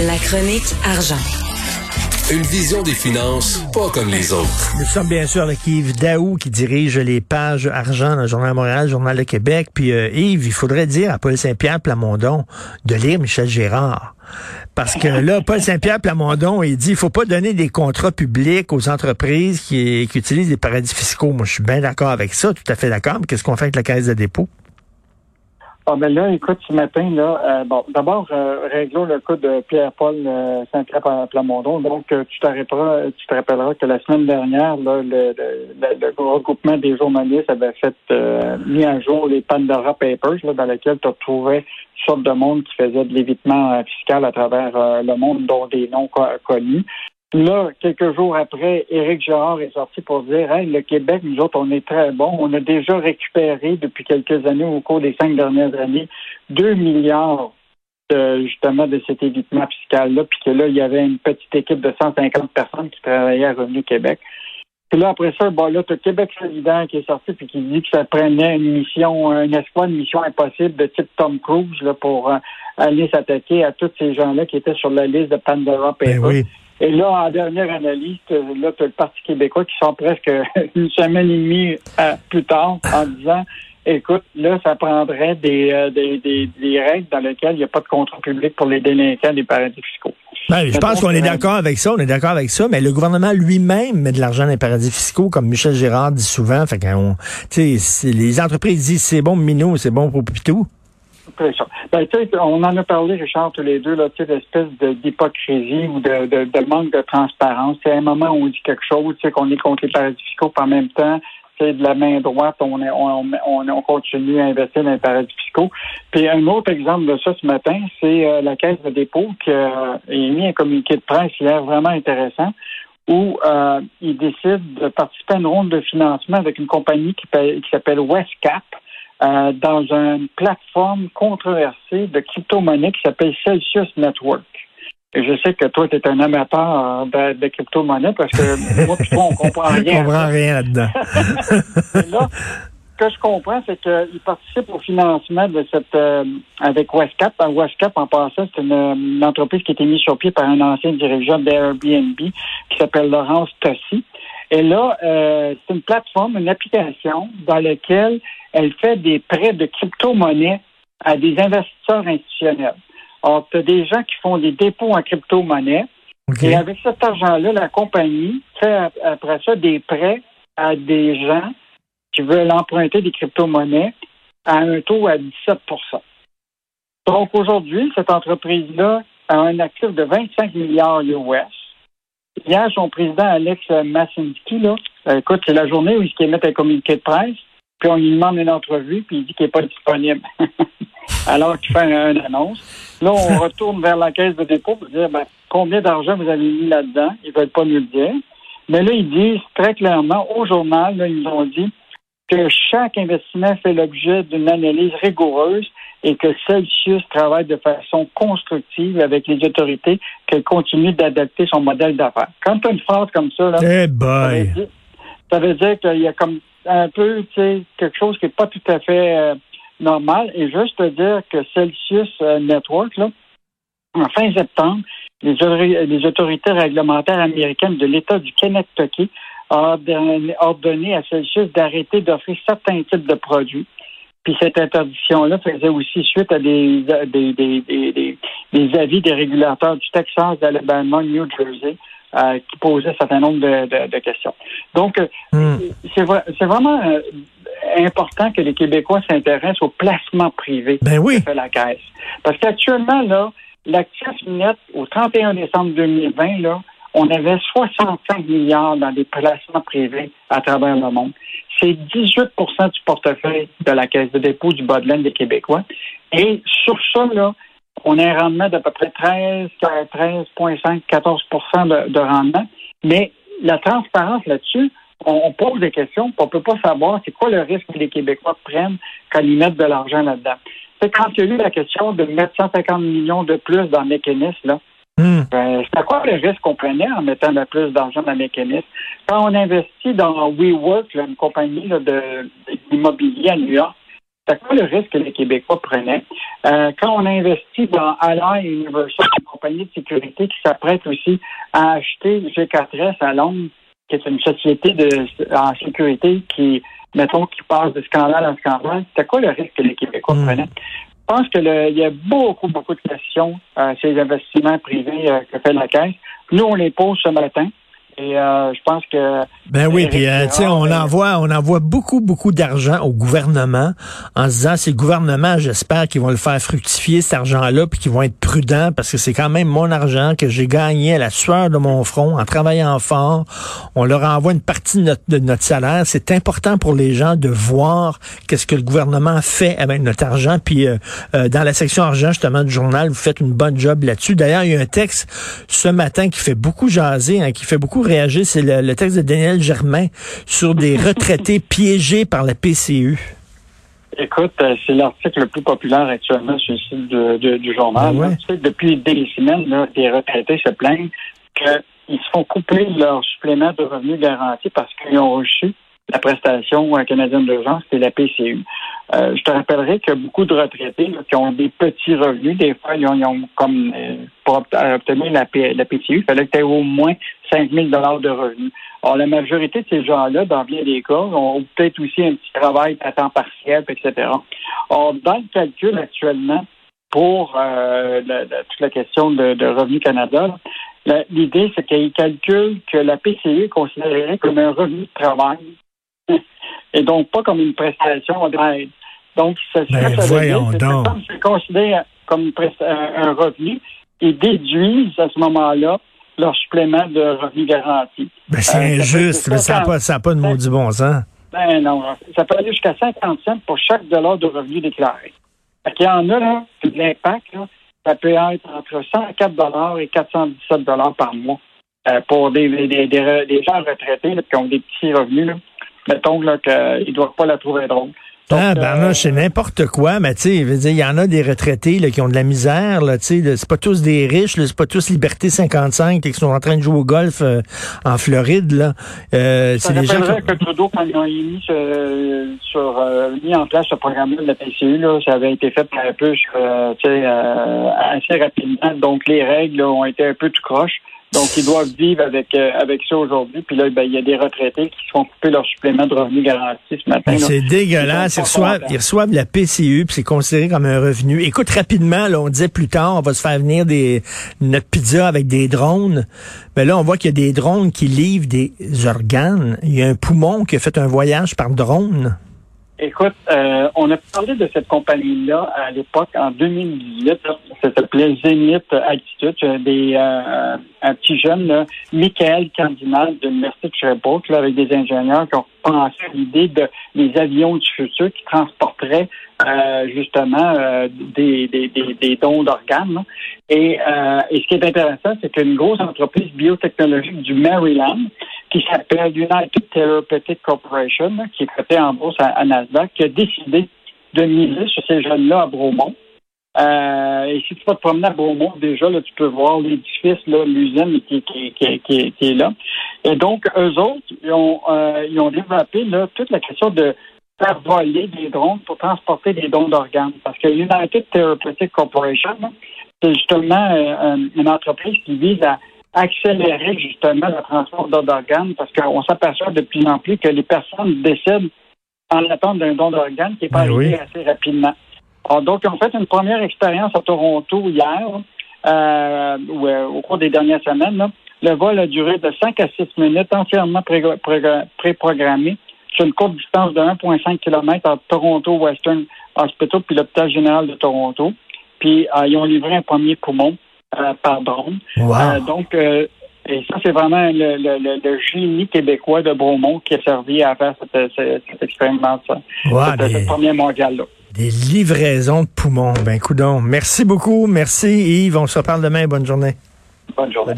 La chronique argent. Une vision des finances pas comme les autres. Nous sommes bien sûr avec Yves Daou qui dirige les pages argent dans le Journal de Montréal, Journal de Québec. Puis euh, Yves, il faudrait dire à Paul Saint-Pierre Plamondon de lire Michel Gérard. Parce que là, Paul Saint-Pierre Plamondon, il dit il faut pas donner des contrats publics aux entreprises qui, qui utilisent des paradis fiscaux. Moi, je suis bien d'accord avec ça, tout à fait d'accord. Mais qu'est-ce qu'on fait avec la caisse de dépôt? Ah ben là, écoute, ce matin, là, euh, bon, d'abord, euh, réglons le cas de Pierre-Paul euh, Saint-Pierre Plamondon. Donc, euh, tu t'arrêteras, tu te rappelleras que la semaine dernière, là, le, le, regroupement des journalistes avait fait mis à jour les Pandora Papers, là, dans lesquels tu retrouvais une sorte de monde qui faisait de l'évitement fiscal à travers le monde, dont des noms connus. Là, quelques jours après, Éric Girard est sorti pour dire hey, le Québec, nous autres, on est très bon. On a déjà récupéré depuis quelques années, au cours des cinq dernières années, 2 milliards de, justement de cet évitement fiscal-là, puis que là, il y avait une petite équipe de 150 personnes qui travaillaient à Revenu Québec. Puis là, après ça, bon, là, tu Québec solidaire qui est sorti puis qui dit que ça prenait une mission, un espoir, une mission impossible de type Tom Cruise là, pour euh, aller s'attaquer à tous ces gens-là qui étaient sur la liste de Pandora Ben oui. Et là, en dernière analyse, là, tu as le Parti québécois qui sort presque une semaine et demie euh, plus tard en disant écoute, là, ça prendrait euh, des, des, des, règles dans lesquelles il n'y a pas de contrat public pour les délinquants des paradis fiscaux. Ben, je pense qu'on est d'accord avec ça, on est d'accord avec ça, mais le gouvernement lui-même met de l'argent dans les paradis fiscaux, comme Michel Gérard dit souvent. Fait qu'on, les entreprises disent c'est bon Minou, c'est bon pour Pitou. Ben, on en a parlé, Richard, tous les deux, là, l'espèce d'hypocrisie ou de, de, de, manque de transparence. C'est un moment où on dit quelque chose, qu'on est contre les paradis fiscaux, puis en même temps, de la main droite, on, est, on, on, on, continue à investir dans les paradis fiscaux. Puis un autre exemple de ça ce matin, c'est euh, la Caisse de dépôt qui a émis un communiqué de presse hier vraiment intéressant où euh, il décide de participer à une ronde de financement avec une compagnie qui, qui s'appelle Westcap. Euh, dans une plateforme controversée de crypto-monnaie qui s'appelle Celsius Network. Et je sais que toi, tu es un amateur de, de crypto-monnaie parce que moi, toi, on comprend rien. on comprend rien là-dedans. là, ce que je comprends, c'est qu'il participe au financement de cette euh, avec Westcap. Westcap, en passant, c'est une, entreprise qui a été mise sur pied par un ancien dirigeant d'Airbnb qui s'appelle Laurence Tossi. Et là, euh, c'est une plateforme, une application dans laquelle elle fait des prêts de crypto-monnaie à des investisseurs institutionnels. Alors, tu as des gens qui font des dépôts en crypto-monnaie. Et avec cet argent-là, la compagnie fait après ça des prêts à des gens qui veulent emprunter des crypto-monnaies à un taux à 17% Donc aujourd'hui, cette entreprise-là a un actif de 25 milliards US. Hier, son président Alex Massinski, là, euh, écoute, c'est la journée où il émet un communiqué de presse puis on lui demande une entrevue, puis il dit qu'il n'est pas disponible. Alors qu'il fait une, annonce. Là, on retourne vers la caisse de dépôt pour dire ben, combien d'argent vous avez mis là-dedans? Ils ne veulent pas nous le dire. Mais là, ils disent très clairement, au journal, ils nous ont dit que chaque investissement fait l'objet d'une analyse rigoureuse et que Celsius travaille de façon constructive avec les autorités, qu'elle continue d'adapter son modèle d'affaires. Quand tu as une phrase comme ça, là, hey eh ça veut dire qu'il y a comme un peu, tu sais, quelque chose qui n'est pas tout à fait euh, normal. Et juste te dire que Celsius euh, Network, là, en fin septembre, les, les, autorités réglementaires américaines de l'État du Kentucky ont ordonné à Celsius d'arrêter d'offrir certains types de produits. Puis cette interdiction-là faisait aussi suite à des, des, des, des, des avis des régulateurs du Texas, d'Alabama, New Jersey, euh, qui posait un certain nombre de, questions. Donc, euh, hmm. c'est vraiment euh, important que les Québécois s'intéressent au placement privé ben oui. de la Caisse. Parce qu'actuellement, là, l'actif net au 31 décembre 2020, là, on avait 65 milliards dans des placements privés à travers le monde. C'est 18% du portefeuille de la Caisse de dépôt du bas de des Québécois. Et sur ça, là, on a un rendement d'à peu près 13, 13,5, 14% de, rendement. Mais la transparence là-dessus, on, pose des questions, on ne peut pas savoir c'est quoi le risque que les Québécois prennent quand ils mettent de l'argent là-dedans. Quand il y a eu la question de mettre 150 millions de plus dans le mécanisme, là, hmm. ben, c'est quoi le risque qu'on prenait en mettant de plus d'argent dans le mécanisme? Quand on investit dans WeWork, une compagnie d'immobilier à New York, C'est quoi le risque que les Québécois prenaient? Euh, quand on a investi dans Ally Universal, une compagnie de sécurité qui s'apprête aussi à acheter G4S à Londres, qui est une société de, en sécurité qui, mettons, qui passe de scandale en scandale, c'est quoi le risque que les Québécois Mm. prenaient? Je pense qu'il y a beaucoup, beaucoup de questions à ces investissements privés euh, que fait la Caisse. Nous, on les pose ce matin. Et euh, je pense que Ben oui, puis euh, tu sais, on ben- envoie, on envoie beaucoup, beaucoup d'argent au gouvernement en se disant, c'est le gouvernement, j'espère qu'ils vont le faire fructifier cet argent-là, puis qu'ils vont être prudents parce que c'est quand même mon argent que j'ai gagné à la sueur de mon front en travaillant fort. On leur envoie une partie de notre, de notre salaire. C'est important pour les gens de voir qu'est-ce que le gouvernement fait avec notre argent. Puis euh, euh, dans la section argent justement du journal, vous faites une bonne job là-dessus. D'ailleurs, il y a un texte ce matin qui fait beaucoup jaser, hein, qui fait beaucoup réagir. C'est le, le texte de Daniel Germain sur des retraités piégés par la PCU. Écoute, euh, c'est l'article le plus populaire actuellement sur le site de- de- du journal. Ben ouais. là. Tu sais, depuis des semaines, là, les retraités se plaignent qu'ils se font couper leur supplément de revenus garanti parce qu'ils ont reçu la prestation canadienne d'urgence, c'est la PCU. Euh, je te rappellerai que beaucoup de retraités là, qui ont des petits revenus, des fois, ils ont, ils ont comme euh, pour obt- obtenir la, PCU, il fallait que tu aies au moins 5 000 de revenus. Alors, la majorité de ces gens-là, dans bien des cas, ont peut-être aussi un petit travail à temps partiel, etc. Or, dans le calcul actuellement, pour euh, toute la question de, de Revenu Canada, l'idée, c'est qu'ils calculent que la PCU est considérée comme un revenu de travail et donc pas comme une prestation d'aide. Donc, ça, Ben, c'est comme considéré comme un, revenu, ils déduisent à ce moment-là leur supplément de revenu garanti. Ben, c'est Euh, injuste, mais ça n'a pas, ça a pas de maudit bon sens. Ben non, ça peut aller jusqu'à 50 cents pour chaque dollar de revenu déclaré. Fait qu'il y en a, là, l'impact, ça peut être entre 104 dollars et 417 dollars par mois euh, pour des, des, des, gens retraités là, qui ont des petits revenus. Là. Mettons là, qu'ils ne doivent pas la trouver drôle. Donc, Ah, ben euh, là, c'est n'importe quoi, mais tu sais, il y en a des retraités là, qui ont de la misère, là, tu sais, c'est pas tous des riches, c'est pas tous Liberté 55 qui sont en train de jouer au golf euh, en Floride, là. Euh, c'est des gens qui que Trudeau, quand ils ont mis, ce- sur, euh, mis en place ce programme-là de la PCU, là, ça avait été fait un peu euh, tu sais, euh, assez rapidement. Donc, les règles là, ont été un peu tout croche. Donc, ils doivent vivre avec euh, avec ça aujourd'hui. Puis là, ben, il y a des retraités qui se font couper leur supplément de revenu garanti ce matin. Ben, c'est dégueulasse. Ils reçoivent, ils reçoivent la PCU, puis c'est considéré comme un revenu. Écoute, rapidement, là, on disait plus tard, on va se faire venir des notre pizza avec des drones. Mais là, on voit qu'il y a des drones qui livrent des organes. Il y a un poumon qui a fait un voyage par drone. Écoute, euh, on a parlé de cette compagnie-là à l'époque, en 2018. là. Ça s'appelait Zenith Altitude. Des, euh, un petit jeune, là, Michael Cardinal de l'Université de Sherbrooke, là, avec des ingénieurs qui ont pensé l'idée de des avions du futur qui transporteraient euh, justement euh, des, des, des, des dons d'organes. Et, euh, et ce qui est intéressant, c'est qu'une grosse entreprise biotechnologique du Maryland qui s'appelle United Therapeutic Corporation, qui est cotée en bourse à, Nasdaq, qui a décidé de miser sur ces jeunes-là à Bromont. Euh, et si tu vas te promener à Beaumont, déjà, là, tu peux voir l'édifice, l'usine qui, qui, est là. Et donc, eux autres, ils ont, euh, développé toute la question de faire voler des drones pour transporter des dons d'organes. Parce que United Therapeutic Corporation, c'est justement euh, une entreprise qui vise à accélérer justement le transport d'organes parce qu'on s'aperçoit de plus en plus que les personnes décèdent en attente d'un don d'organes qui n'est pas Ben arrivé oui. assez rapidement. Alors, donc, ils ont fait une première expérience à Toronto hier, euh, ou, euh, au cours des dernières semaines. là. Le vol a duré de 5 à 6 minutes, entièrement pré- pré- pré-programmé, sur une courte distance de 1,5 km entre Toronto Western Hospital puis l'hôpital général de Toronto. Puis, euh, ils ont livré un premier poumon euh, par drone. Wow. Euh, donc, euh, et ça, c'est vraiment le, le, le, génie québécois de Bromont qui a servi à faire cette, cette, cette expérimentation, Wow, cette, des- cette première mondiale-là. Des livraisons de poumons. Ben, coudon. Merci beaucoup. Merci, Yves. On se reparle demain. Bonne journée. Bonne journée.